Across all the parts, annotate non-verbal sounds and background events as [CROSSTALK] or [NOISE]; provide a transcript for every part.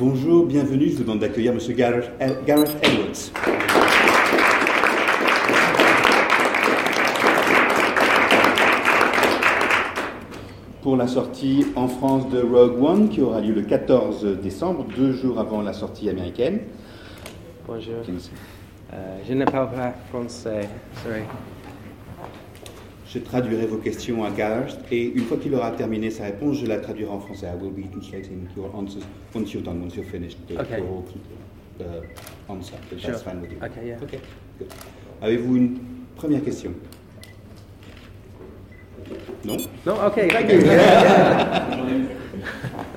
Bonjour, bienvenue. Je vous demande d'accueillir M. Gareth, Gareth Edwards. Pour la sortie en France de Rogue One, qui aura lieu le 14 décembre, deux jours avant la sortie américaine. Bonjour. Euh, je ne parle pas français, sorry. Je traduirai vos questions à Gareth et une fois qu'il aura terminé sa réponse, je la traduirai en français. I will be translating your answers once you're done, once you're finished. The, Okay. your, uh, answer, if Sure. that's fine with you. Okay, yeah. Okay, good. Avez-vous une première question? Non? No, okay, thank you. [LAUGHS]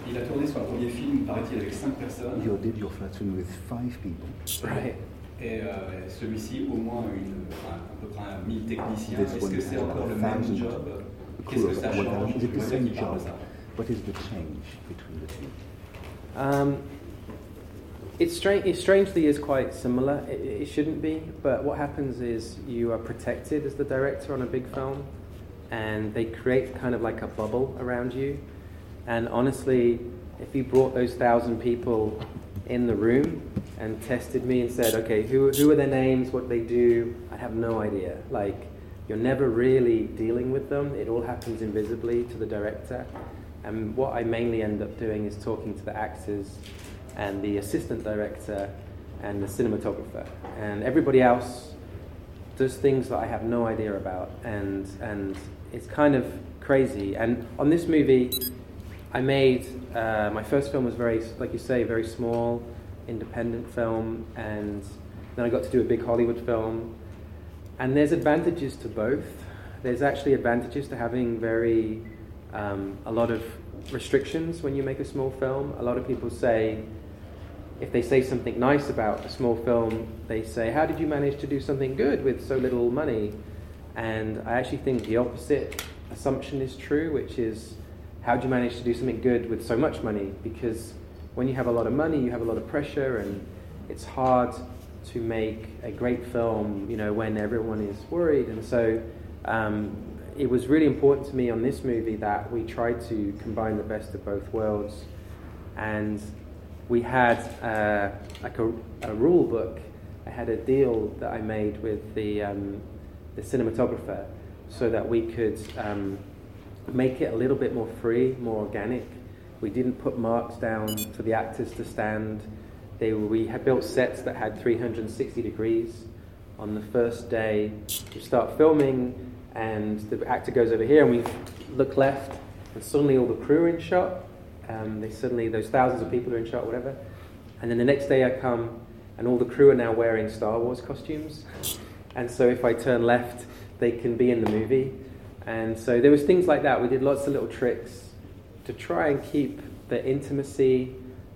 Il a tourné sur un premier film, paraît-il, avec 5 personnes. You did your first film with five people. right. Et euh, celui-ci, au moins une, enfin, à peu près 1000 techniciens. Est-ce que c'est encore le même job Qu'est-ce que ça change thousand. Is it the Peut-être same qu'il parle de ça. What is the change between the two? Um, it's strange. It strangely is quite similar. It, it shouldn't be, but what happens is you are protected as the director on a big film, and they create kind of like a bubble around you. And honestly, if you brought those thousand people in the room and tested me and said, okay, who, who are their names, what they do, I'd have no idea. Like, you're never really dealing with them. It all happens invisibly to the director. And what I mainly end up doing is talking to the actors and the assistant director and the cinematographer. And everybody else does things that I have no idea about. And, and it's kind of crazy. And on this movie, I made uh, my first film was very, like you say, very small, independent film, and then I got to do a big Hollywood film. And there's advantages to both. There's actually advantages to having very um, a lot of restrictions when you make a small film. A lot of people say, if they say something nice about a small film, they say, "How did you manage to do something good with so little money?" And I actually think the opposite assumption is true, which is, how do you manage to do something good with so much money? Because when you have a lot of money, you have a lot of pressure, and it's hard to make a great film, you know, when everyone is worried. And so um, it was really important to me on this movie that we tried to combine the best of both worlds. And we had uh, like a, a rule book. I had a deal that I made with the, um, the cinematographer so that we could um, make it a little bit more free, more organic. We didn't put marks down for the actors to stand. They, we had built sets that had 360 degrees. On the first day, we start filming, and the actor goes over here, and we look left, and suddenly all the crew are in shot. Um, they suddenly, those thousands of people are in shot, whatever. And then the next day I come, and all the crew are now wearing Star Wars costumes. And so if I turn left, they can be in the movie. And so there was things like that. We did lots of little tricks to try and keep the intimacy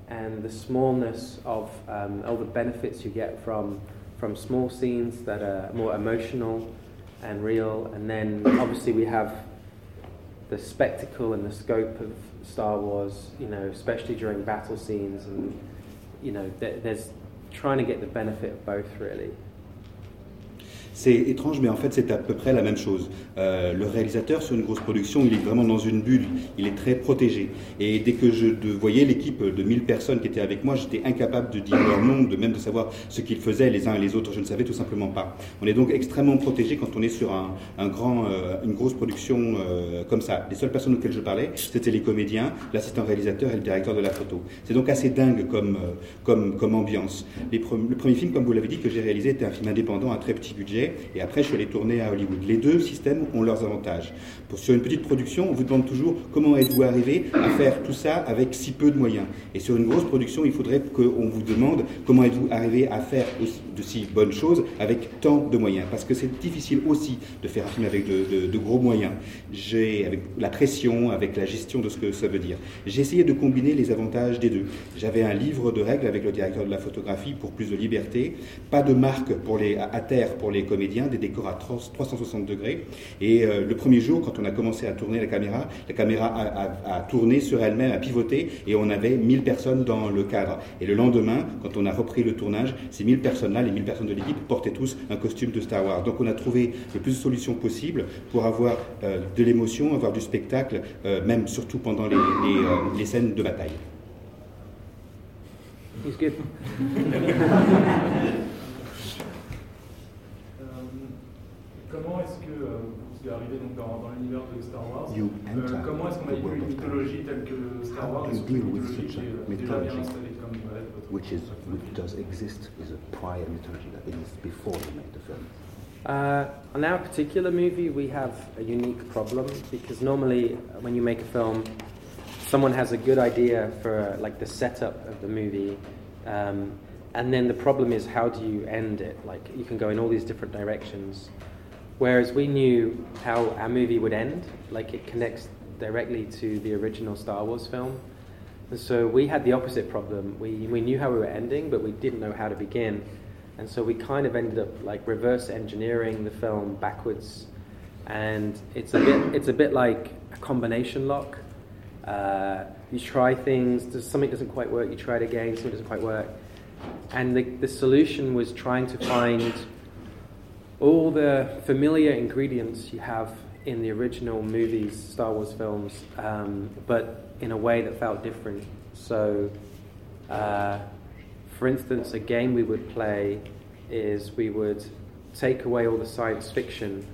and the smallness of um, all the benefits you get from from small scenes that are more emotional and real. And then obviously we have the spectacle and the scope of Star Wars, you know, especially during battle scenes, and you know, there, there's trying to get the benefit of both really. C'est étrange, mais en fait, c'est à peu près la même chose. Euh, le réalisateur, sur une grosse production, il est vraiment dans une bulle. Il est très protégé. Et dès que je voyais l'équipe de 1000 personnes qui étaient avec moi, j'étais incapable de dire leur nom, de même de savoir ce qu'ils faisaient les uns et les autres. Je ne savais tout simplement pas. On est donc extrêmement protégé quand on est sur un, grand, euh, une grosse production euh, comme ça. Les seules personnes auxquelles je parlais, c'était les comédiens, l'assistant réalisateur et le directeur de la photo. C'est donc assez dingue comme, ambiance. Le premier film, comme vous l'avez dit, que j'ai réalisé était un film indépendant à très petit budget. Et après, je suis allé tourner à Hollywood. Les deux systèmes ont leurs avantages. Pour, sur une petite production, on vous demande toujours comment êtes-vous arrivé à faire tout ça avec si peu de moyens. Et sur une grosse production, il faudrait qu'on vous demande comment êtes-vous arrivé à faire de si bonnes choses avec tant de moyens. Parce que c'est difficile aussi de faire un film avec de, gros moyens. J'ai, avec la pression, avec la gestion de ce que ça veut dire. J'ai essayé de combiner les avantages des deux. J'avais un livre de règles avec le directeur de la photographie pour plus de liberté, pas de marque pour les, à terre pour les comédiens, des décors à 30 360 degrés. Et euh, le premier jour, quand on a commencé à tourner la caméra, la caméra a, a- a tourné sur elle-même, a pivoté, et on avait 1000 personnes dans le cadre. Et le lendemain, quand on a repris le tournage, ces 1000 personnes-là, les 1000 personnes de l'équipe, portaient tous un costume de Star Wars. Donc on a trouvé le plus de solutions possibles pour avoir euh, de l'émotion, avoir du spectacle, euh, même surtout pendant les, les, euh, les scènes de bataille. [LAUGHS] comment est-ce que euh, vous êtes arrivé donc dans, dans l'univers de Star Wars You Euh, enter Comment est-ce qu'on the manipule world une of Star mythologie telle que Star How Wars do est you une deal with mythologie such a qui est déjà bien mythology? installée comme votre- which is which does exist is a prior mythology that exists before you made the film. Uh, on our particular movie, we have a unique problem because normally, uh, when you make a film, someone has a good idea for uh, like the setup of the movie, um, and then the problem is how do you end it? Like you can go in all these different directions. Whereas we knew how our movie would end, like it connects directly to the original Star Wars film. And so we had the opposite problem. We, we knew how we were ending, but we didn't know how to begin. And so we kind of ended up like reverse engineering the film backwards. And it's a bit, it's a bit like a combination lock. Uh, you try things, something doesn't quite work, you try it again, something doesn't quite work. And the, the solution was trying to find all the familiar ingredients you have in the original movies, Star Wars films, um, but in a way that felt different. So, uh, for instance, a game we would play is we would take away all the science fiction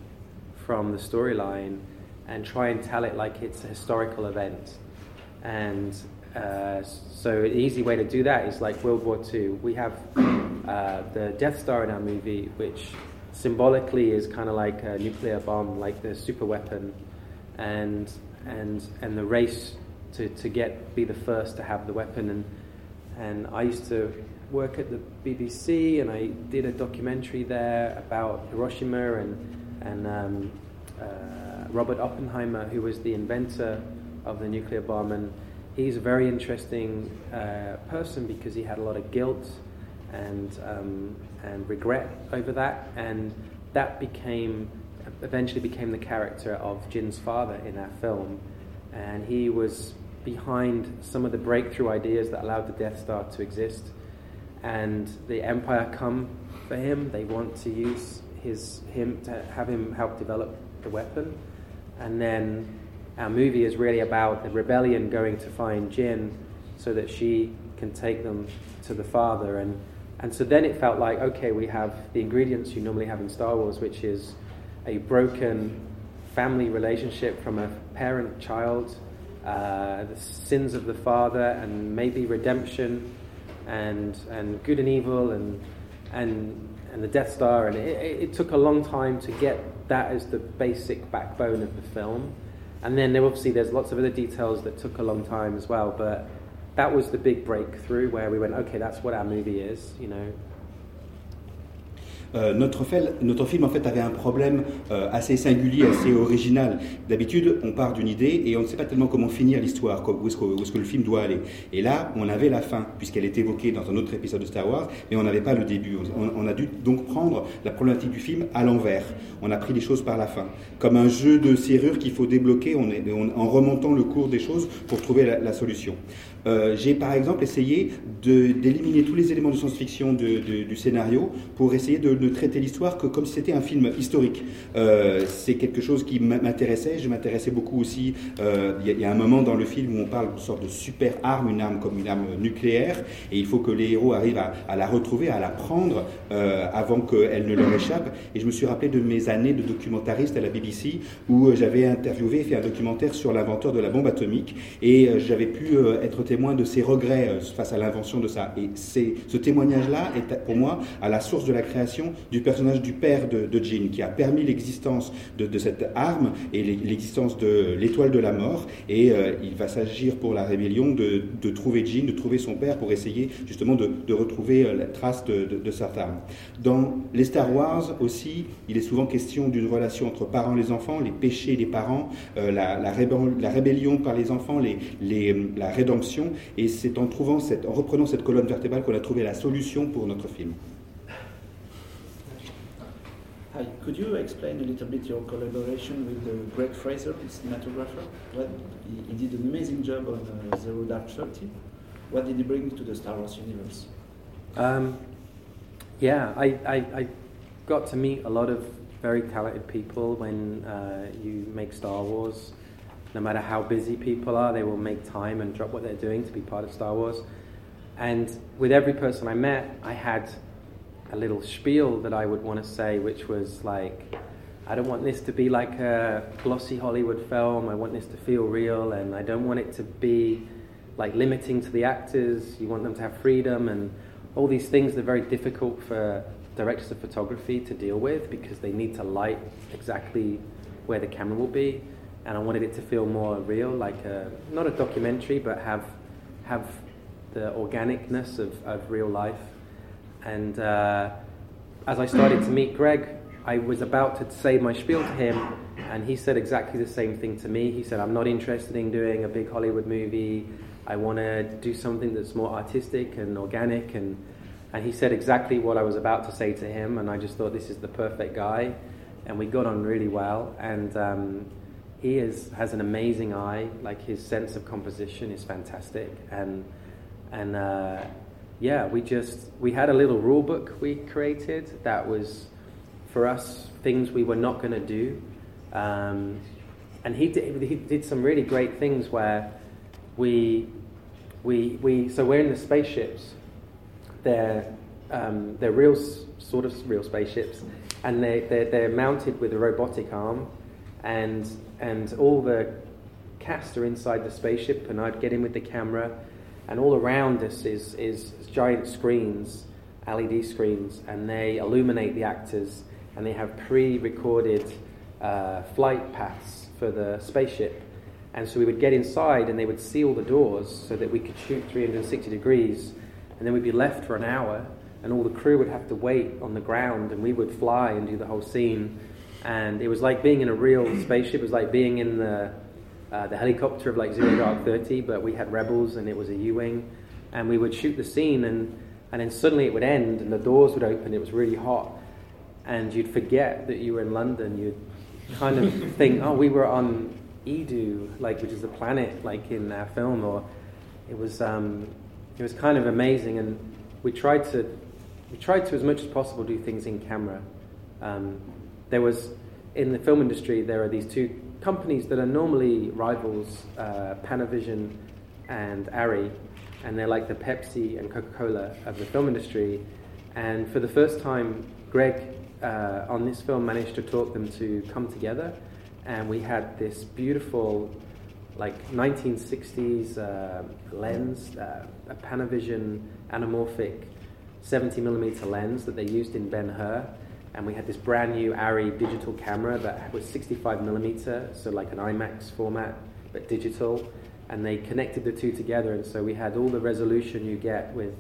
from the storyline and try and tell it like it's a historical event. And uh, so, an easy way to do that is like World War II. We have uh, the Death Star in our movie, which symbolically is kind of like a nuclear bomb, like the super weapon, and and and the race to, to get be the first to have the weapon. And and I used to work at the BBC, and I did a documentary there about Hiroshima and and um, uh, Robert Oppenheimer, who was the inventor of the nuclear bomb, and he's a very interesting uh, person because he had a lot of guilt and um, and regret over that, and that became eventually became the character of Jyn's father in our film, and he was behind some of the breakthrough ideas that allowed the Death Star to exist, and the Empire come for him. They want to use his him to have him help develop the weapon, and then our movie is really about the rebellion going to find Jin so that she can take them to the father. And and so then it felt like okay we have the ingredients you normally have in Star Wars which is a broken family relationship from a parent child uh, the sins of the father and maybe redemption and and good and evil and and and the Death Star. And it, it, took a long time to get that as the basic backbone of the film. And then obviously there's lots of other details that took a long time as well but that was the big breakthrough where we went okay that's what our movie is you know Euh, notre, notre film en fait avait un problème euh, assez singulier, assez original. D'habitude, on part d'une idée et on ne sait pas tellement comment finir l'histoire, où est-ce que, le film doit aller. Et là, on avait la fin, puisqu'elle est évoquée dans un autre épisode de Star Wars, mais on n'avait pas le début. On, a dû donc prendre la problématique du film à l'envers. On a pris les choses par la fin, comme un jeu de serrure qu'il faut débloquer en remontant le cours des choses pour trouver la solution. Euh, J'ai par exemple essayé de- d'éliminer tous les éléments de science-fiction de- de- du scénario pour essayer de ne traiter l'histoire que comme si c'était un film historique. Euh, C'est quelque chose qui m'intéressait. Je m'intéressais beaucoup aussi. euh, Il y, a- un moment dans le film où on parle d'une sorte de super arme, une arme comme une arme nucléaire, et il faut que les héros arrivent à, la retrouver, à la prendre avant qu'elle ne leur échappe. Et je me suis rappelé de mes années de documentariste à la BBC où j'avais interviewé fait un documentaire sur l'inventeur de la bombe atomique, et j'avais pu être témoin de ses regrets euh, face à l'invention de ça. Et ce témoignage-là est pour moi à la source de la création du personnage du père de, de Jean, qui a permis l'existence de, cette arme et l'e- l'existence de l'étoile de la mort. Et euh, il va s'agir pour la rébellion de, de trouver Jean, de trouver son père pour essayer justement de, retrouver euh, la trace de, cette arme. Dans les Star Wars aussi, il est souvent question d'une relation entre parents et les enfants, les péchés des parents, la, la rébellion, la rébellion par les enfants, les, les- la rédemption. Et c'est en, trouvant cette, en reprenant cette colonne vertébrale qu'on a trouvé la solution pour notre film. Hi, could you explain a little bit your collaboration with uh, Greg Fraser, the cinematographer? What, he, he did an amazing job on uh, Zero Dark Thirty. What did he bring to the Star Wars universe? Um, yeah, I, I, I got to meet a lot of very talented people when uh, you make Star Wars. No matter how busy people are, they will make time and drop what they're doing to be part of Star Wars. And with every person I met, I had a little spiel that I would want to say, which was like, I don't want this to be like a glossy Hollywood film. I want this to feel real, and I don't want it to be like limiting to the actors. You want them to have freedom, and all these things that are very difficult for directors of photography to deal with because they need to light exactly where the camera will be. And I wanted it to feel more real, like a, not a documentary, but have have the organicness of, of real life. And uh, as I started to meet Greig, I was about to say my spiel to him, and he said exactly the same thing to me. He said, I'm not interested in doing a big Hollywood movie. I want to do something that's more artistic and organic. And, and he said exactly what I was about to say to him, and I just thought, this is the perfect guy. And we got on really well. And um, he is, has an amazing eye, like his sense of composition is fantastic. And, and uh, yeah, we just, we had a little rule book we created that was for us things we were not going to do. Um, and he did, he did some really great things where we, we, we so we're in the spaceships. They're, um, they're real, sort of real spaceships, and they, they're, they're mounted with a robotic arm, and, and all the cast are inside the spaceship, and I'd get in with the camera, and all around us is, is giant screens, LED screens, and they illuminate the actors and they have pre-recorded uh, flight paths for the spaceship. And so we would get inside and they would seal the doors so that we could shoot 360 degrees and then we'd be left for an hour and all the crew would have to wait on the ground and we would fly and do the whole scene. And it was like being in a real spaceship. It was like being in the, uh, the helicopter of like Zero Dark 30, but we had Rebels and it was a U-Wing. And we would shoot the scene and, and then suddenly it would end and the doors would open. It was really hot and you'd forget that you were in London. You'd kind of [LAUGHS] think, oh, we were on Eadu, like which is a planet, like in our film, or it was um, it was kind of amazing. And we tried to we tried to as much as possible do things in camera. Um, there was in the film industry there are these two companies that are normally rivals, uh, Panavision and Arri, and they're like the Pepsi and Coca Cola of the film industry. And for the first time, Greig uh, on this film managed to talk them to come together, and we had this beautiful, like 1960s uh, lens, uh, a Panavision anamorphic 70 millimeter lens that they used in Ben Hur, and we had this brand new Arri digital camera that was 65 millimeter, so like an IMAX format but digital, and they connected the two together, and so we had all the resolution you get with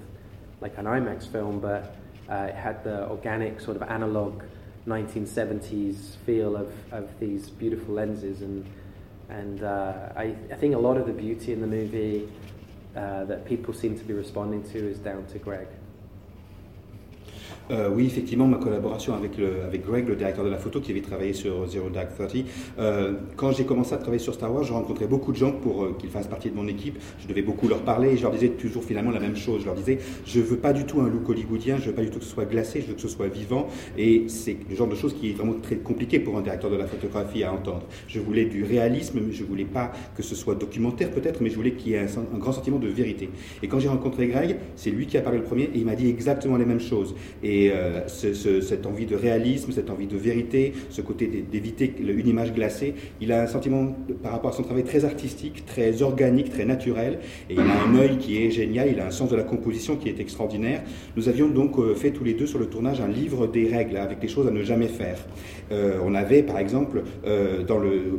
like an IMAX film, but uh, it had the organic sort of analog 1970s feel of, of these beautiful lenses, and and uh, I, I think a lot of the beauty in the movie uh, that people seem to be responding to is down to Greig. Euh, oui, effectivement, ma collaboration avec, avec Greg, le directeur de la photo, qui avait travaillé sur Zero Dark Thirty. Euh, quand j'ai commencé à travailler sur Star Wars, je rencontrais beaucoup de gens pour euh, qu'ils fassent partie de mon équipe. Je devais beaucoup leur parler et je leur disais toujours finalement la même chose. Je leur disais, je veux pas du tout un look hollywoodien, je veux pas du tout que ce soit glacé, je veux que ce soit vivant. Et c'est le genre de choses qui est vraiment très compliqué pour un directeur de la photographie à entendre. Je voulais du réalisme, mais je voulais pas que ce soit documentaire peut-être, mais je voulais qu'il y ait un, grand sentiment de vérité. Et quand j'ai rencontré Greg, c'est lui qui a parlé le premier et il m'a dit exactement les mêmes choses. Euh, ce, ce, cette envie de réalisme, cette envie de vérité, ce côté d'éviter une image glacée, il a un sentiment par rapport à son travail très artistique, très organique, très naturel. Et il a un œil qui est génial, il a un sens de la composition qui est extraordinaire. Nous avions donc euh, fait tous les deux sur le tournage un livre des règles avec des choses à ne jamais faire. Euh, on avait par exemple, euh,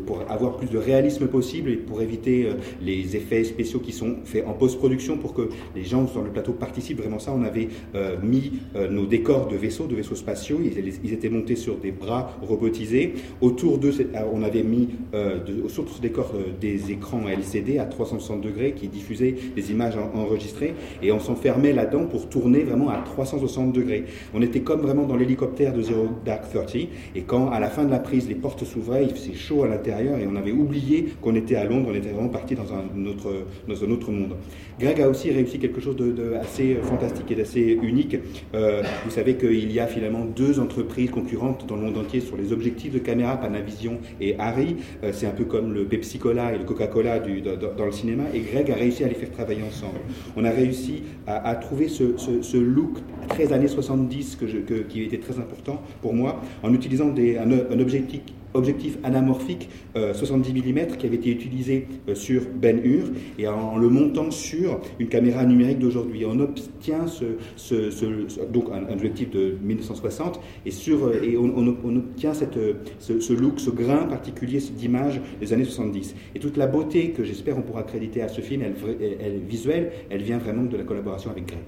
pour avoir plus de réalisme possible et pour éviter euh, les effets spéciaux qui sont faits en post-production pour que les gens sur le plateau participent vraiment ça, on avait euh, mis euh, nos décors de vaisseaux, de vaisseaux spatiaux. Ils, étaient montés sur des bras robotisés. Autour d'eux, euh, on avait mis euh, de, sur ce décor euh, des écrans LCD à 360 degrés qui diffusaient des images enregistrées et on s'enfermait là-dedans pour tourner vraiment à 360 degrés. On était comme vraiment dans l'hélicoptère de Zero Dark Thirty et quand à la fin de la prise les portes s'ouvraient, il faisait chaud à l'intérieur et on avait oublié qu'on était à Londres, on était vraiment parti dans un autre, dans un autre monde. Greg a aussi réussi quelque chose de, de assez fantastique et d'assez unique. Euh, savez qu'il y a finalement deux entreprises concurrentes dans le monde entier sur les objectifs de caméra, Panavision et Harry. Euh, c'est un peu comme le Pepsi Cola et le Coca-Cola dans, le cinéma. Et Greg a réussi à les faire travailler ensemble. On a réussi à, trouver ce, ce- ce look très années 70 que qui était très important pour moi en utilisant un objectif objectif anamorphique euh, 70 mm qui avait été utilisé euh, sur Ben Hur et en, le montant sur une caméra numérique d'aujourd'hui. On obtient ce, ce- ce- ce- donc un, un objectif de 1960 et, sur, euh, et on, on- on obtient cette, euh, ce, ce look, ce grain particulier d'image des années 70. Et toute la beauté que j'espère on pourra créditer à ce film, elle, elle, elle- visuelle, elle vient vraiment de la collaboration avec Greg.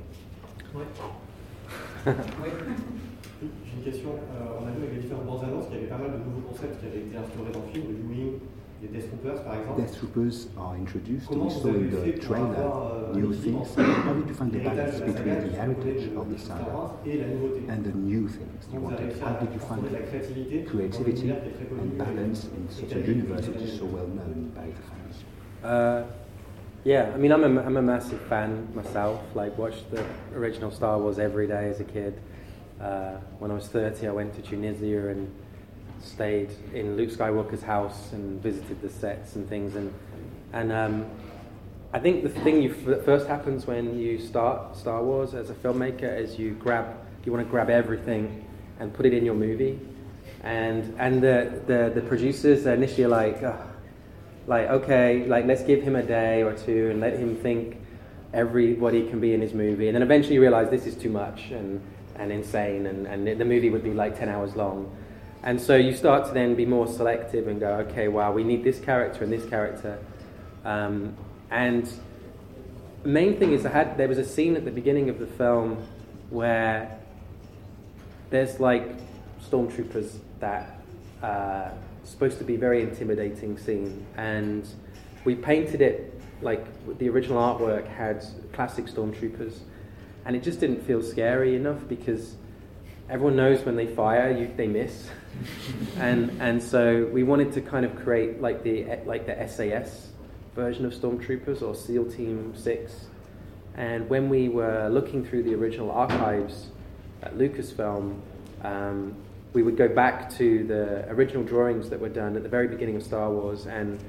[LAUGHS] J'ai une question. Euh, on a vu avec les différentes bandes annonces qu'il y avait pas mal de nouveaux concepts qui avaient été instaurés dans le film, le U-wing, les Death Troopers par exemple. Death Troopers are introduced. Comment We saw in the trailer avoir euh, new things. entre How did you find the balance between the heritage of the Star saga Wars et la nouveauté and the new things you Comment vous avez wanted? How did you find trouver de la créativité dans creativity l'univers qui est très connu and balance in such a a universe which is so well known by the fans? Uh, yeah, I mean, I'm a, I'm a massive fan myself. Like, watched the original Star Wars every day as a kid. Uh, when I was 30, I went to Tunisia and stayed in Luke Skywalker's house and visited the sets and things. And, and um, I think the thing you f- that first happens when you start Star Wars as a filmmaker is you grab, you want to grab everything and put it in your movie. And, and the, the, the producers are initially like, "Ugh, like okay like let's give him a day or two and let him think everybody can be in his movie and then eventually you realize this is too much and, and insane and, and the movie would be like 10 hours long. And so you start to then be more selective and go okay wow we need this character and this character. Um, and the main thing is I had there was a scene at the beginning of the film where there's like stormtroopers that uh, supposed to be very intimidating scene, and we painted it like the original artwork had classic stormtroopers, and it just didn't feel scary enough because everyone knows when they fire, you, they miss, [LAUGHS] and and so we wanted to kind of create like the like the SAS version of stormtroopers or SEAL Team Six. And when we were looking through the original archives at Lucasfilm, um, we would go back to the original drawings that were done at the very beginning of Star Wars, and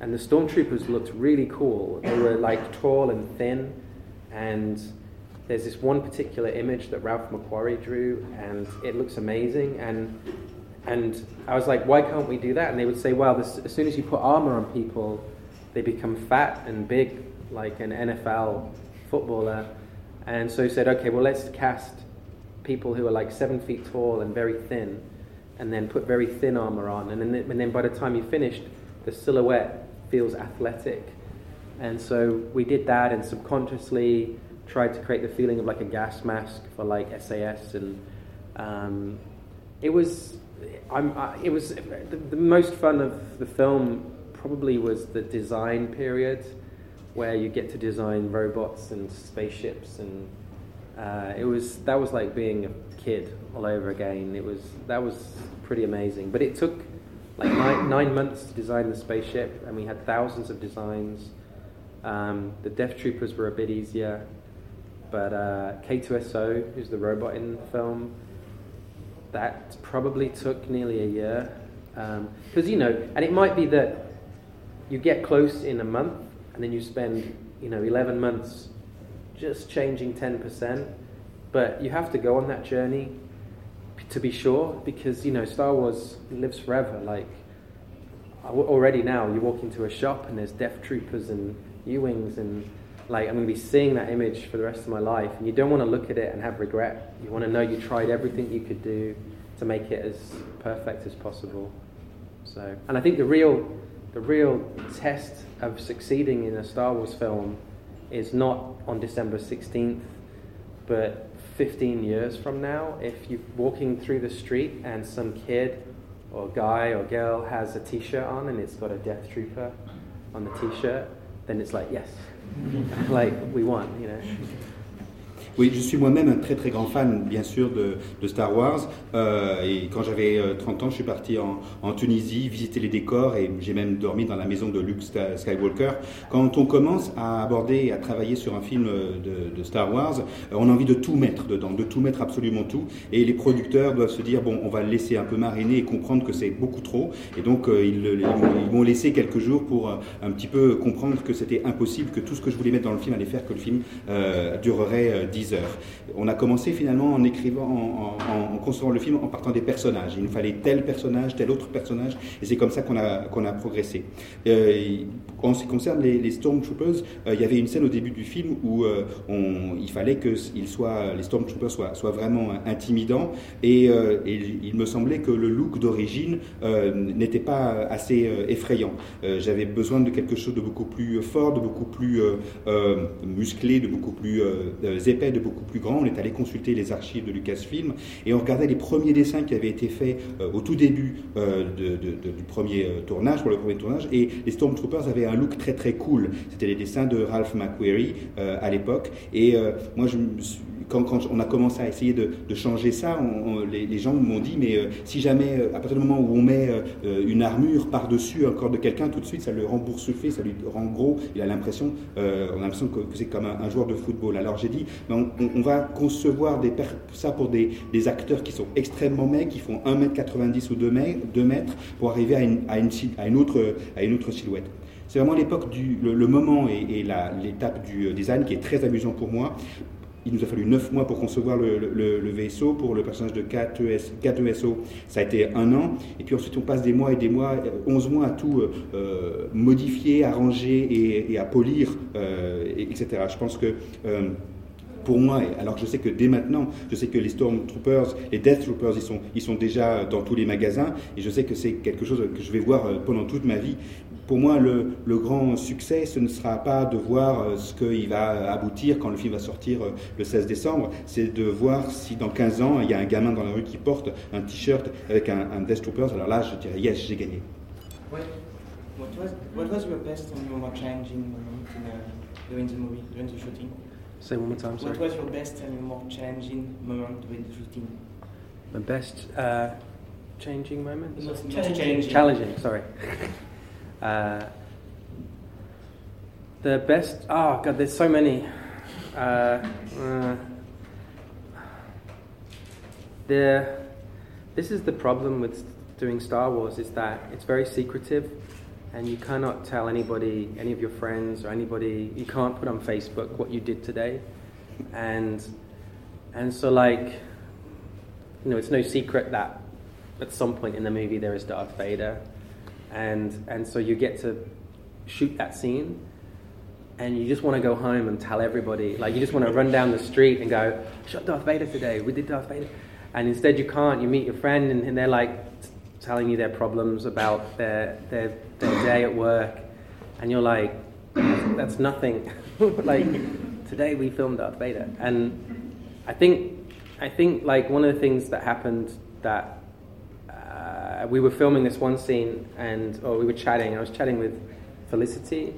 and the stormtroopers looked really cool. They were like tall and thin, and there's this one particular image that Ralph McQuarrie drew, and it looks amazing. And and I was like, why can't we do that? And they would say, well, this, as soon as you put armor on people, they become fat and big, like an NFL footballer. And so he said, okay, well, let's cast people who are like seven feet tall and very thin, and then put very thin armor on. And then, and then by the time you finished, the silhouette feels athletic. And so we did that and subconsciously tried to create the feeling of like a gas mask for like SAS. And um, it was, I'm, I, it was the, the most fun of the film probably was the design period where you get to design robots and spaceships and uh, it was that was like being a kid all over again. It was that was pretty amazing. But it took like nine, nine months to design the spaceship, and we had thousands of designs. Um, the Death Troopers were a bit easier, but uh, K2SO, who's the robot in the film, that probably took nearly a year. Because you know, and it might be that you get close in a month, and then you spend you know 11 months just changing 10%. But you have to go on that journey to be sure, because you know Star Wars lives forever. Like already now, you walk into a shop and there's Death Troopers and U-wings, and like I'm going to be seeing that image for the rest of my life. And you don't want to look at it and have regret. You want to know you tried everything you could do to make it as perfect as possible. So, and I think the real, the real test of succeeding in a Star Wars film is not on December 16th, but 15 years from now. If you're walking through the street and some kid or guy or girl has a T-shirt on and it's got a Death Trooper on the T-shirt, then it's like yes, like we won, you know. Oui, je suis moi-même un très très grand fan, bien sûr, de, Star Wars. Euh, et quand j'avais euh, 30 ans, je suis parti en, Tunisie, visiter les décors et j'ai même dormi dans la maison de Luke Skywalker. Quand on commence à aborder et à travailler sur un film euh, de, Star Wars, euh, on a envie de tout mettre dedans, de tout mettre absolument tout. Et les producteurs doivent se dire, bon, on va le laisser un peu mariner et comprendre que c'est beaucoup trop. Et donc, euh, ils, ils ils vont laisser quelques jours pour euh, un petit peu comprendre que c'était impossible, que tout ce que je voulais mettre dans le film allait faire que le film euh, durerait euh, 10 heures. On a commencé finalement en écrivant, en, concevant le film en partant des personnages. Il nous fallait tel personnage, tel autre personnage, et c'est comme ça qu'on a, qu'on a progressé. Euh, en ce qui concerne les, Stormtroopers, euh, il y avait une scène au début du film où euh, il fallait que ils soient, les Stormtroopers soient, soient vraiment intimidants, et, euh, il me semblait que le look d'origine euh, n'était pas assez euh, effrayant. Euh, J'avais besoin de quelque chose de beaucoup plus fort, de beaucoup plus euh, euh, musclé, de beaucoup plus euh, euh, épais, de beaucoup plus grand. On est allé consulter les archives de Lucasfilm et on regardait les premiers dessins qui avaient été faits euh, au tout début euh, du premier euh, tournage, pour le premier tournage, et les Stormtroopers avaient un look très très cool. C'était les dessins de Ralph McQuarrie euh, à l'époque, et euh, moi quand, on a commencé à essayer de, changer ça, les, les gens m'ont dit, mais euh, si jamais, à partir du moment où on met une armure par-dessus un corps de quelqu'un, tout de suite, ça le rend boursouflé, ça lui rend gros, il a l'impression, on a l'impression que, c'est comme un, un joueur de football. Alors j'ai dit, mais on, va concevoir ça pour des, acteurs qui sont extrêmement maigres, qui font 1m90 ou 2 mètres, 2 mètres pour arriver à une autre silhouette. C'est vraiment l'époque du le, moment et, et l'étape du euh, design qui est très amusant pour moi. Il nous a fallu 9 mois pour concevoir le, le- vaisseau. Pour le personnage de K2S, K2SO, ça a été un an. Et puis ensuite, on passe des mois et des mois, euh, 11 mois à tout euh, euh, modifier, arranger et, à polir, euh, et- etc. Je pense que. euh, pour moi, alors que je sais que dès maintenant, je sais que les Stormtroopers, les Death Troopers, ils sont, ils sont déjà dans tous les magasins, et je sais que c'est quelque chose que je vais voir euh, pendant toute ma vie. Pour moi, le, grand succès, ce ne sera pas de voir euh, ce qu'il va aboutir quand le film va sortir euh, le 16 décembre, c'est de voir si dans 15 ans, il y a un gamin dans la rue qui porte un t-shirt avec un, un Death Troopers, alors là, je dirais, yes, j'ai gagné. What, what was what was your best and your shooting? Say one more time, sorry. What was your best and your more challenging moment during the shooting? My best uh, changing moment? The most Challenging. challenging. Challenging, sorry. [LAUGHS] Uh, the best, oh god, there's so many. Uh, uh, the, this is the problem with doing Star Wars is that it's very secretive and you cannot tell anybody, any of your friends or anybody, you can't put on Facebook what you did today. And, and so like, you know, it's no secret that at some point in the movie there is Darth Vader, and and so you get to shoot that scene, and you just want to go home and tell everybody, like you just want to run down the street and go, "Shot Darth Vader today. We did Darth Vader," and instead you can't. You meet your friend, and, and they're like telling you their problems about their their their day at work, and you're like, "That's, nothing." [LAUGHS] like today we filmed Darth Vader, and I think I think like one of the things that happened that uh, we were filming this one scene and or we were chatting I was chatting with Felicity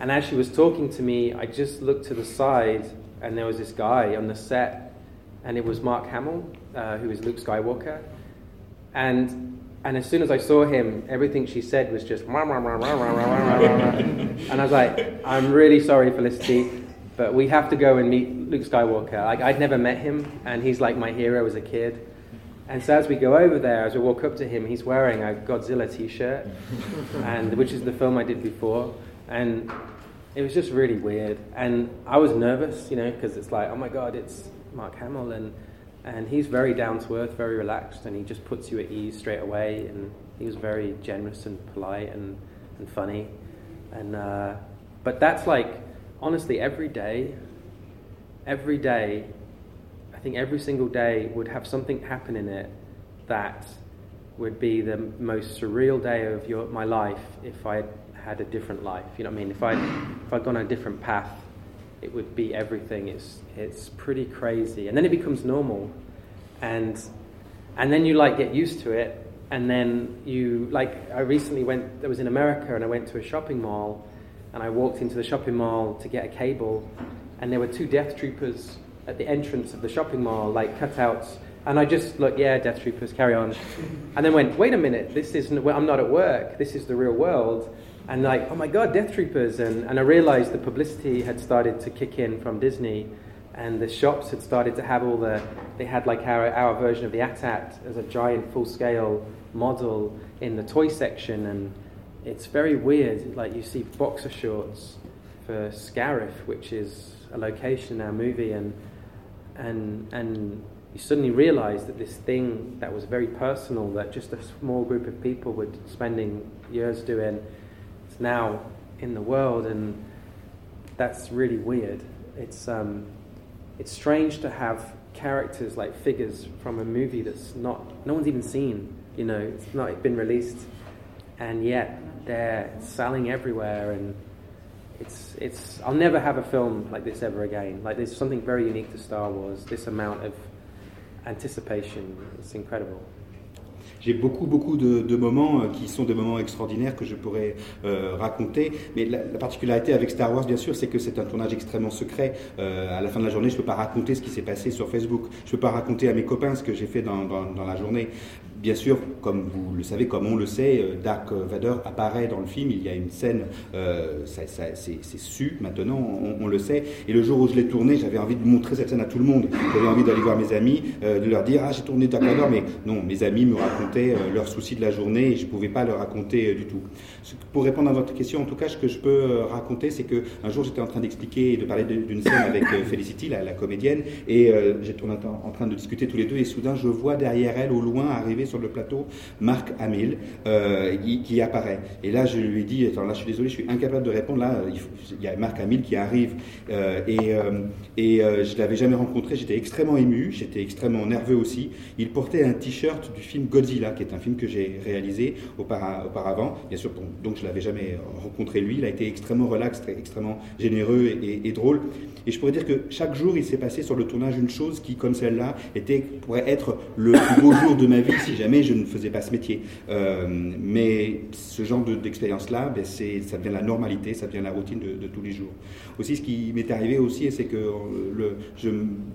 and as she was talking to me I just looked to the side and there was this guy on the set and it was Mark Hamill uh, who is Luke Skywalker and and as soon as I saw him everything she said was just "Rah, rah, rah, rah, rah, rah, rah, rah, rah." [LAUGHS] and I was like I'm really sorry Felicity but we have to go and meet Luke Skywalker like I'd never met him and he's like my hero as a kid and so as we go over there, as we walk up to him, he's wearing a Godzilla T-shirt, [LAUGHS] and which is the film I did before, and it was just really weird. And I was nervous, you know, because it's like, oh my god, it's Mark Hamill, and and he's very down to earth, very relaxed, and he just puts you at ease straight away. And he was very generous and polite and and funny, and uh, but that's like honestly every day, every day I think every single day would have something happen in it that would be the most surreal day of your, my life if I had a different life. You know what I mean? If I if I'd gone a different path, it would be everything. It's it's pretty crazy, and then it becomes normal, and and then you like get used to it, and then you like I recently went. I was in America, and I went to a shopping mall, and I walked into the shopping mall to get a cable, and there were two death troopers at the entrance of the shopping mall, like cutouts. And I just looked, yeah, Death Troopers, carry on. And then went, wait a minute, this isn't, I'm not at work, this is the real world. And like, oh my God, Death Troopers. And, and I realized the publicity had started to kick in from Disney and the shops had started to have all the they had like our, our version of the AT-AT as a giant full scale model in the toy section and it's very weird like you see boxer shorts for Scarif which is a location in our movie and and and you suddenly realize that this thing that was very personal that just a small group of people were spending years doing now in the world and that's really weird. It's um, it's strange to have characters like figures from a movie that's not no one's even seen you know it's not been released and yet they're selling everywhere and it's it's I'll never have a film like this ever again. Like there's something very unique to Star Wars. This amount of anticipation it's incredible J'ai beaucoup, beaucoup de, moments euh, qui sont des moments extraordinaires que je pourrais euh, raconter. Mais la, la, particularité avec Star Wars, bien sûr, c'est que c'est un tournage extrêmement secret. Euh, à la fin de la journée, je ne peux pas raconter ce qui s'est passé sur Facebook. Je ne peux pas raconter à mes copains ce que j'ai fait dans, la journée. Bien sûr, comme vous le savez, comme on le sait, euh, Dark Vader apparaît dans le film. Il y a une scène, euh, c'est su maintenant, on, le sait. Et le jour où je l'ai tourné, j'avais envie de montrer cette scène à tout le monde. J'avais envie d'aller voir mes amis, euh, de leur dire Ah, j'ai tourné Dark Vader. Mais non, mes amis me racontaient leurs soucis de la journée et je ne pouvais pas leur raconter du tout. Pour répondre à votre question, en tout cas, ce que je peux raconter, c'est qu'un jour, j'étais en train d'expliquer et de parler d'une scène avec Felicity, la, comédienne, et j'étais en train de discuter tous les deux, et soudain, je vois derrière elle, au loin, arriver sur le plateau, Marc Hamill, euh, qui, apparaît. Et là, je lui dit, attends, là, je suis désolé, je suis incapable de répondre, là, il, y a Marc Hamill qui arrive, euh, et, euh, et je ne l'avais jamais rencontré, j'étais extrêmement ému, j'étais extrêmement nerveux aussi. Il portait un t-shirt du film Godzilla, qui est un film que j'ai réalisé auparavant. Bien sûr, donc je ne l'avais jamais rencontré lui. Il a été extrêmement relax, extrêmement généreux et, drôle. Et je pourrais dire que chaque jour, il s'est passé sur le tournage une chose qui, comme celle-là, était pourrait être le plus beau jour de ma vie si jamais je ne faisais pas ce métier. Euh, mais ce genre d'expérience-là, ben ça devient la normalité, ça devient la routine de, de tous les jours. Aussi, ce qui m'est arrivé aussi, c'est que je,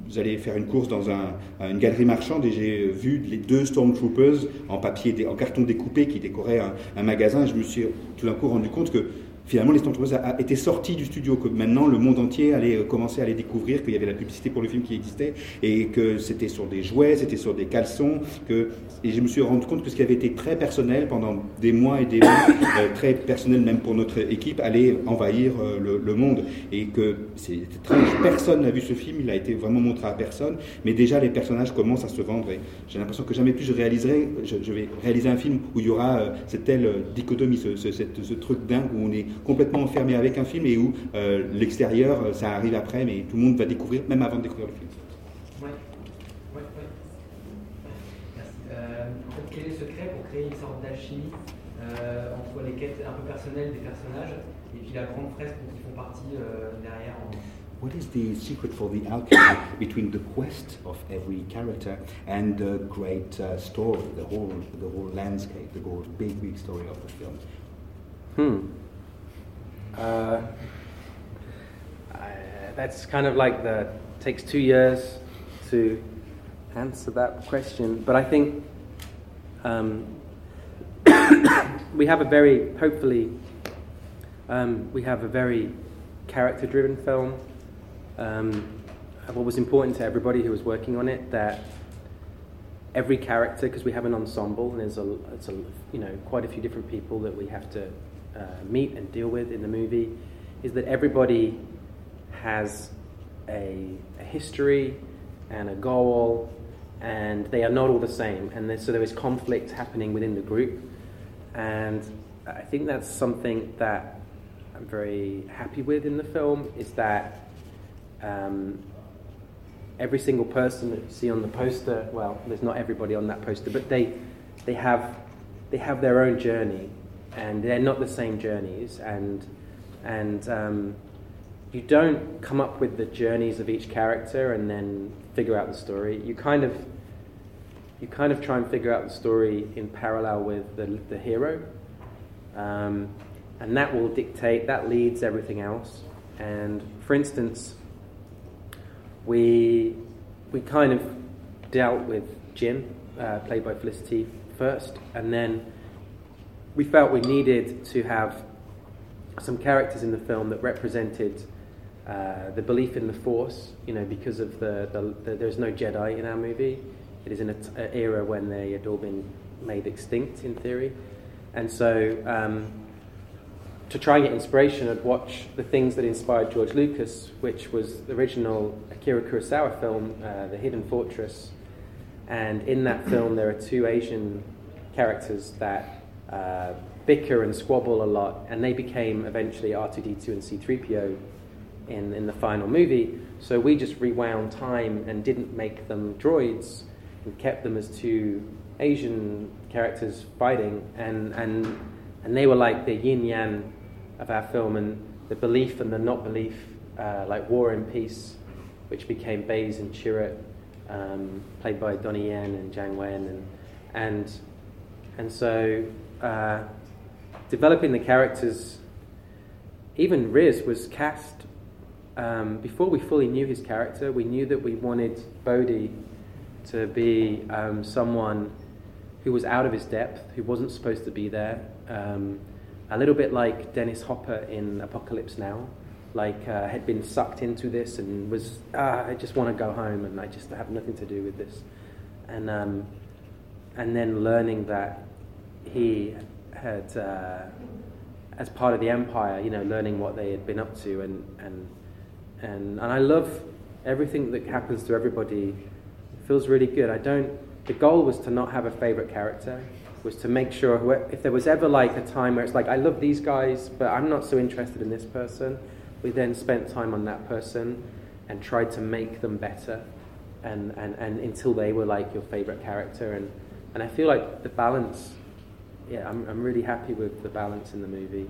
j'allais faire une course dans un, une galerie marchande et j'ai vu les deux Stormtroopers en papier, en carton découpé qui décoraient un magasin. Je me suis tout d'un coup rendu compte que finalement, les Stormtroopers été sortis du studio, que maintenant le monde entier allait euh, commencer à les découvrir, qu'il y avait la publicité pour le film qui existait, et que c'était sur des jouets, c'était sur des caleçons, que, et je me suis rendu compte que ce qui avait été très personnel pendant des mois et des mois, [COUGHS] euh, très personnel même pour notre équipe, allait envahir euh, le, monde, et que c'est étrange, personne n'a vu ce film, il a été vraiment montré à personne, mais déjà les personnages commencent à se vendre, et j'ai l'impression que jamais plus je réaliserai, je, vais réaliser un film où il y aura cette telle dichotomie, ce, ce truc dingue où on est complètement enfermé avec un film et où euh, l'extérieur, ça arrive après, mais tout le monde va découvrir, même avant de découvrir le film. Oui. Oui, oui. Merci. Euh, quel est le secret pour créer une sorte d'alchimie euh, entre les quêtes un peu personnelles des personnages et puis la grande fresque dont ils font partie euh, derrière en... What is the secret for the alchemy between the quest of every character and the great uh, story, the whole, the whole landscape, the whole big, big story of the film? Hmm. Uh, that's kind of like the takes two years to answer that question, but I think um, [COUGHS] we have a very hopefully um, we have a very character-driven film. Um, what was important to everybody who was working on it that every character, because we have an ensemble and there's a, it's a you know quite a few different people that we have to uh, meet and deal with in the movie is that everybody has a, a, history and a goal, and they are not all the same. And so there is conflict happening within the group. And I think that's something that I'm very happy with in the film is that um, every single person that you see on the poster, well, there's not everybody on that poster, but they, they, have, they have their own journey and they're not the same journeys, and and um, you don't come up with the journeys of each character and then figure out the story. You kind of you kind of try and figure out the story in parallel with the, the hero, um, and that will dictate that leads everything else. And for instance, we we kind of dealt with Jyn, uh, played by Felicity, first, and then we felt we needed to have some characters in the film that represented uh, the belief in the Force. You know, because of the, the, the there's no Jedi in our movie. It is in an era when they had all been made extinct in theory, and so. Um, to try and get inspiration, I'd watch the things that inspired George Lucas, which was the original Akira Kurosawa film, uh, The Hidden Fortress. And in that film, there are two Asian characters that uh, bicker and squabble a lot, and they became eventually R2D2 and C3PO in, in the final movie. So we just rewound time and didn't make them droids and kept them as two Asian characters fighting, and, and, and they were like the yin yang of our film and the belief and the not belief, uh, like War and Peace, which became Baze and Chirrut, um, played by Donnie Yen and Jiang Wen, and and and so uh, developing the characters. Even Riz was cast um, before we fully knew his character. We knew that we wanted Bodhi to be um, someone who was out of his depth, who wasn't supposed to be there. Um, a little bit like Dennis Hopper in Apocalypse Now, like uh, had been sucked into this and was, ah, I just want to go home and I just have nothing to do with this. And, um, and then learning that he had, uh, as part of the empire, you know, learning what they had been up to. And, and, and, and I love everything that happens to everybody. It feels really good. I don't, the goal was to not have a favorite character was to make sure if there was ever like a time where it's like I love these guys, but I'm not so interested in this person. We then spent time on that person and tried to make them better, and, and, and until they were like your favorite character. And, and I feel like the balance, yeah, I'm, I'm really happy with the balance in the movie.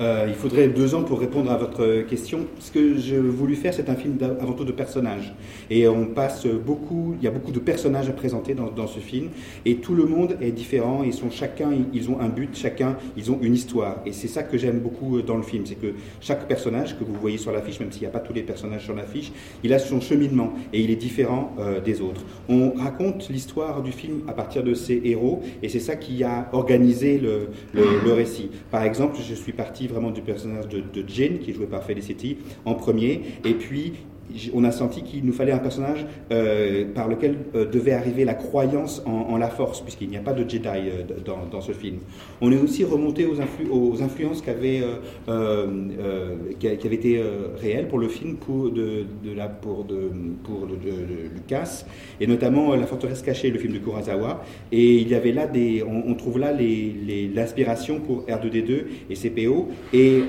Euh, il faudrait deux ans pour répondre à votre question. Ce que j'ai voulu faire, c'est un film avant tout de personnages. Et on passe beaucoup, il y a beaucoup de personnages à présenter dans, ce film. Et tout le monde est différent. Ils sont chacun, ils ont un but, chacun, ils ont une histoire. Et c'est ça que j'aime beaucoup dans le film. C'est que chaque personnage que vous voyez sur l'affiche, même s'il n'y a pas tous les personnages sur l'affiche, il a son cheminement et il est différent euh, des autres. On raconte l'histoire du film à partir de ses héros. Et c'est ça qui a organisé le récit. Par exemple, je suis parti vraiment du personnage de, de qui est joué par Felicity, en premier. Et puis, on a senti qu'il nous fallait un personnage euh, par lequel euh, devait arriver la croyance en, la force, puisqu'il n'y a pas de Jedi euh, dans, ce film. On est aussi remonté aux, influences qui avaient, été réelles pour le film pour, de, Lucas, et notamment La forteresse cachée, le film de Kurosawa. Et il y avait là des, on, trouve là l'inspiration pour R2D2 et CPO. Et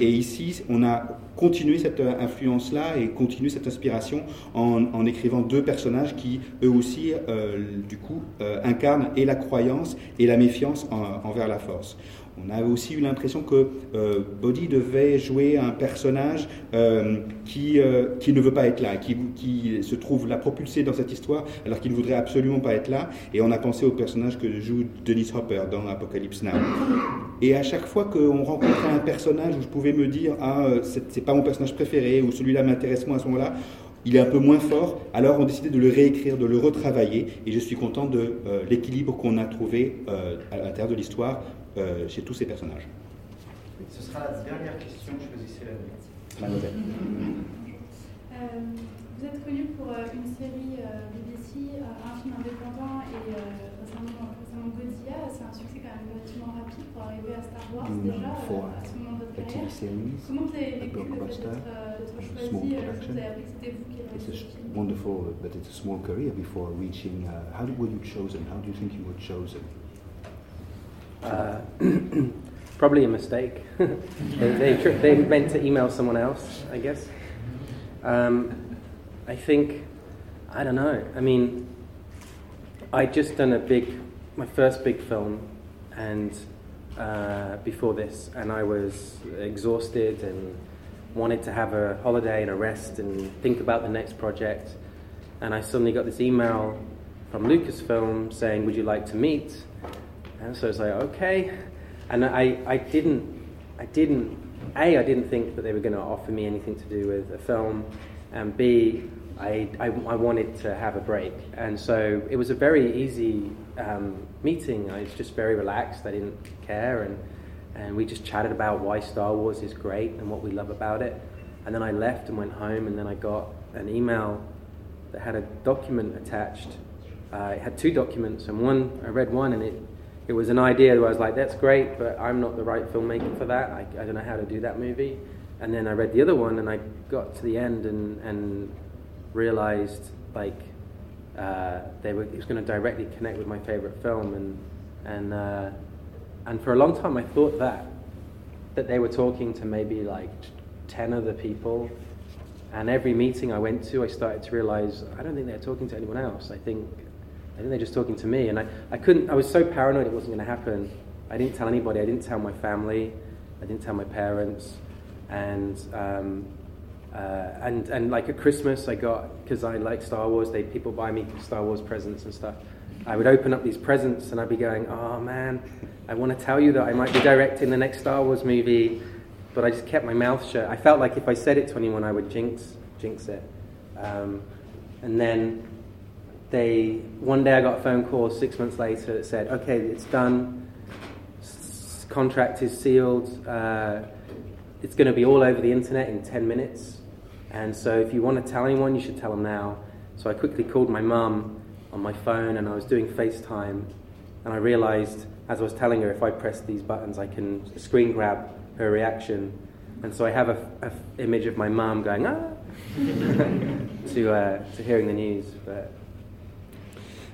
ici, on a continuer cette euh, influence-là et continuer cette inspiration en, écrivant deux personnages qui, eux aussi, euh, du coup, euh, incarnent et la croyance et la méfiance envers la force. On a aussi eu l'impression que euh, Body devait jouer un personnage euh, qui, euh, qui ne veut pas être là, qui, qui, se trouve là propulsé dans cette histoire alors qu'il ne voudrait absolument pas être là. Et on a pensé au personnage que joue Dennis Hopper dans Apocalypse Now. Et à chaque fois qu'on rencontrait un personnage où je pouvais me dire Ah, c'est pas mon personnage préféré ou celui-là m'intéresse moins à ce moment-là, il est un peu moins fort, alors on décidé de le réécrire, de le retravailler, et je suis content de l'équilibre qu'on a trouvé à l'intérieur de l'histoire euh, chez tous ces personnages. Ce sera la dernière question, choisissez la Mademoiselle. Euh, vous êtes connu pour euh, une série euh, BBC, euh, un film indépendant et récemment, récemment Godzilla. C'est un succès quand même relativement rapide pour arriver à Star Wars mm, déjà à ce moment de votre carrière. Comment vous avez vécu le fait d'être choisi Vous avez appris que c'était vous qui avez wonderful that it's a small career before reaching. Uh, how were you chosen? How do you think you were chosen? Uh, [CLEARS THROAT] probably a mistake. [LAUGHS] they, they, they, meant to email someone else, I guess. Um, I think, I don't know. I mean, I'd just done a big, my first big film, and uh, before this, and I was exhausted and wanted to have a holiday and a rest and think about the next project. And I suddenly got this email from Lucasfilm saying, Would you like to meet? And so it's like, okay. And I, I didn't, I didn't A, I didn't think that they were going to offer me anything to do with a film, and B, I, I, I wanted to have a break. And so it was a very easy um, meeting. I was just very relaxed. I didn't care, and, and we just chatted about why Star Wars is great and what we love about it. And then I left and went home, and then I got an email that had a document attached. Uh, it had two documents, and one I read one, and it it was an idea where I was like, "That's great, but I'm not the right filmmaker for that. I, I don't know how to do that movie." And then I read the other one, and I got to the end and and realized like uh, they were it was going to directly connect with my favorite film, and and uh, and for a long time I thought that that they were talking to maybe like ten other people and every meeting I went to, I started to realize I don't think they're talking to anyone else. I think I think they're just talking to me. And I, I couldn't. I was so paranoid it wasn't going to happen. I didn't tell anybody. I didn't tell my family. I didn't tell my parents. And um, uh, and and like at Christmas, I got because I like Star Wars. They people buy me Star Wars presents and stuff. I would open up these presents and I'd be going, "Oh man, I want to tell you that I might be directing the next Star Wars movie." but I just kept my mouth shut. I felt like if I said it to anyone, I would jinx jinx it. Um, and then they one day I got a phone call six months later that said, "Okay, it's done. S- contract is sealed. Uh, it's going to be all over the internet in ten minutes. And so if you want to tell anyone, you should tell them now." So I quickly called my mum on my phone, and I was doing FaceTime, and I realized as I was telling her, if I press these buttons, I can screen grab her reaction. And so I have a, a f- image of my mum going, ah, [LAUGHS] to, uh, to hearing the news. But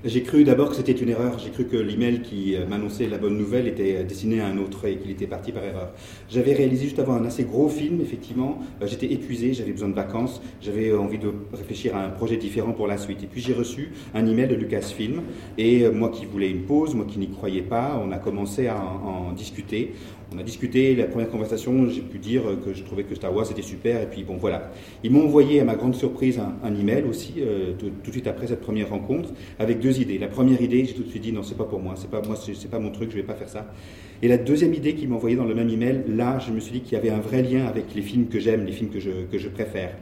J'ai cru d'abord que c'était une erreur. J'ai cru que l'email qui euh, m'annonçait la bonne nouvelle était euh, destiné à un autre et qu'il était parti par erreur. J'avais réalisé juste avant un assez gros film, effectivement. Euh, J'étais épuisé, j'avais besoin de vacances, j'avais envie de réfléchir à un projet différent pour la suite. Et puis j'ai reçu un email de Lucasfilm. Et moi qui voulais une pause, moi qui n'y croyais pas, on a commencé à en, en discuter. On a discuté, la première conversation, j'ai pu dire que je trouvais que Star Wars était super, et puis bon voilà. Ils m'ont envoyé à ma grande surprise un, email aussi, euh, tout, tout de suite après cette première rencontre, avec deux idées. La première idée, j'ai tout de suite dit non, c'est pas pour moi, c'est pas moi, c'est pas mon truc, je vais pas faire ça. Et la deuxième idée qu'ils m'ont envoyée dans le même email, là, je me suis dit qu'il y avait un vrai lien avec les films que j'aime, les films que je, que je préfère.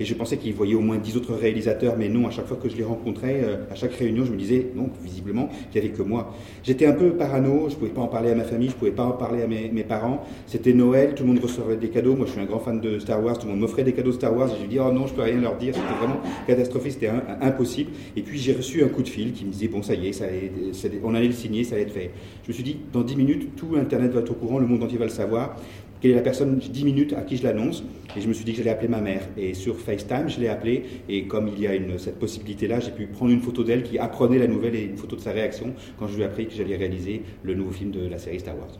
Et je pensais qu'ils voyaient au moins dix autres réalisateurs, mais non, à chaque fois que je les rencontrais, euh, à chaque réunion, je me disais, non, visiblement, qu'il n'y avait que moi. J'étais un peu parano, je pouvais pas en parler à ma famille, je pouvais pas en parler à mes, parents. C'était Noël, tout le monde recevait des cadeaux. Moi, je suis un grand fan de Star Wars, tout le monde m'offrait des cadeaux Star Wars. Lui dis, oh non, je peux rien leur dire. C'était vraiment catastrophique, c'était impossible. Et puis, j'ai reçu un coup de fil qui me disait, bon, ça y est, on allait le signer, ça allait être fait. Je me suis dit, dans 10 minutes, tout Internet va être au courant, le monde entier va le savoir. Quelle est la personne, 10 minutes, à qui je l'annonce Et je me suis dit que j'allais appeler ma mère. Et sur FaceTime, je l'ai appelée. Et comme il y a cette possibilité-là, j'ai pu prendre une photo d'elle qui apprenait la nouvelle et une photo de sa réaction quand je lui ai appris que j'allais réaliser le nouveau film de la série Star Wars.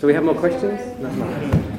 so we have more questions?